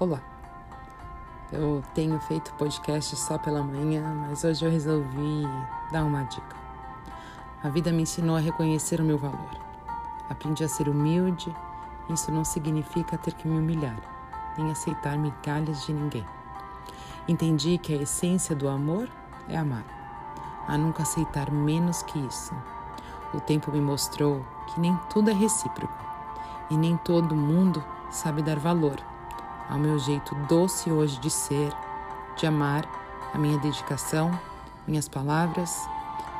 Olá, eu tenho feito podcast só pela manhã, mas hoje eu resolvi dar uma dica. A vida me ensinou a reconhecer o meu valor. Aprendi a ser humilde, isso não significa ter que me humilhar, nem aceitar migalhas de ninguém. Entendi que a essência do amor é amar, a nunca aceitar menos que isso. O tempo me mostrou que nem tudo é recíproco e nem todo mundo sabe dar valor ao meu jeito doce hoje de ser, de amar, a minha dedicação, minhas palavras,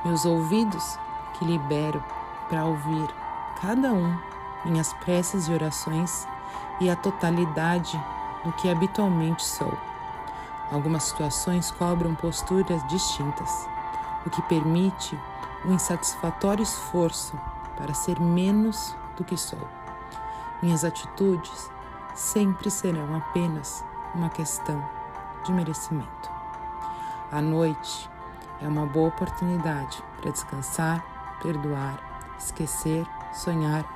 meus ouvidos que libero para ouvir cada um, minhas preces e orações e a totalidade do que habitualmente sou. Algumas situações cobram posturas distintas, o que permite um insatisfatório esforço para ser menos do que sou. Minhas atitudes sempre serão apenas uma questão de merecimento. A noite é uma boa oportunidade para descansar, perdoar, esquecer, sonhar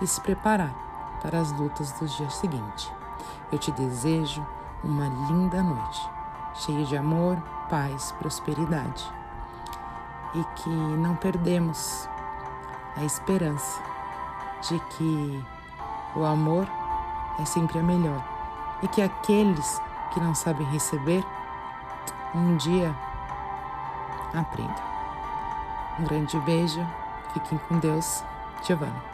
e se preparar para as lutas do dia seguinte. Eu te desejo uma linda noite, cheia de amor, paz, prosperidade e que não perdemos a esperança de que o amor é sempre a melhor e que aqueles que não sabem receber, um dia aprendam. Um grande beijo, fiquem com Deus, Giovanna.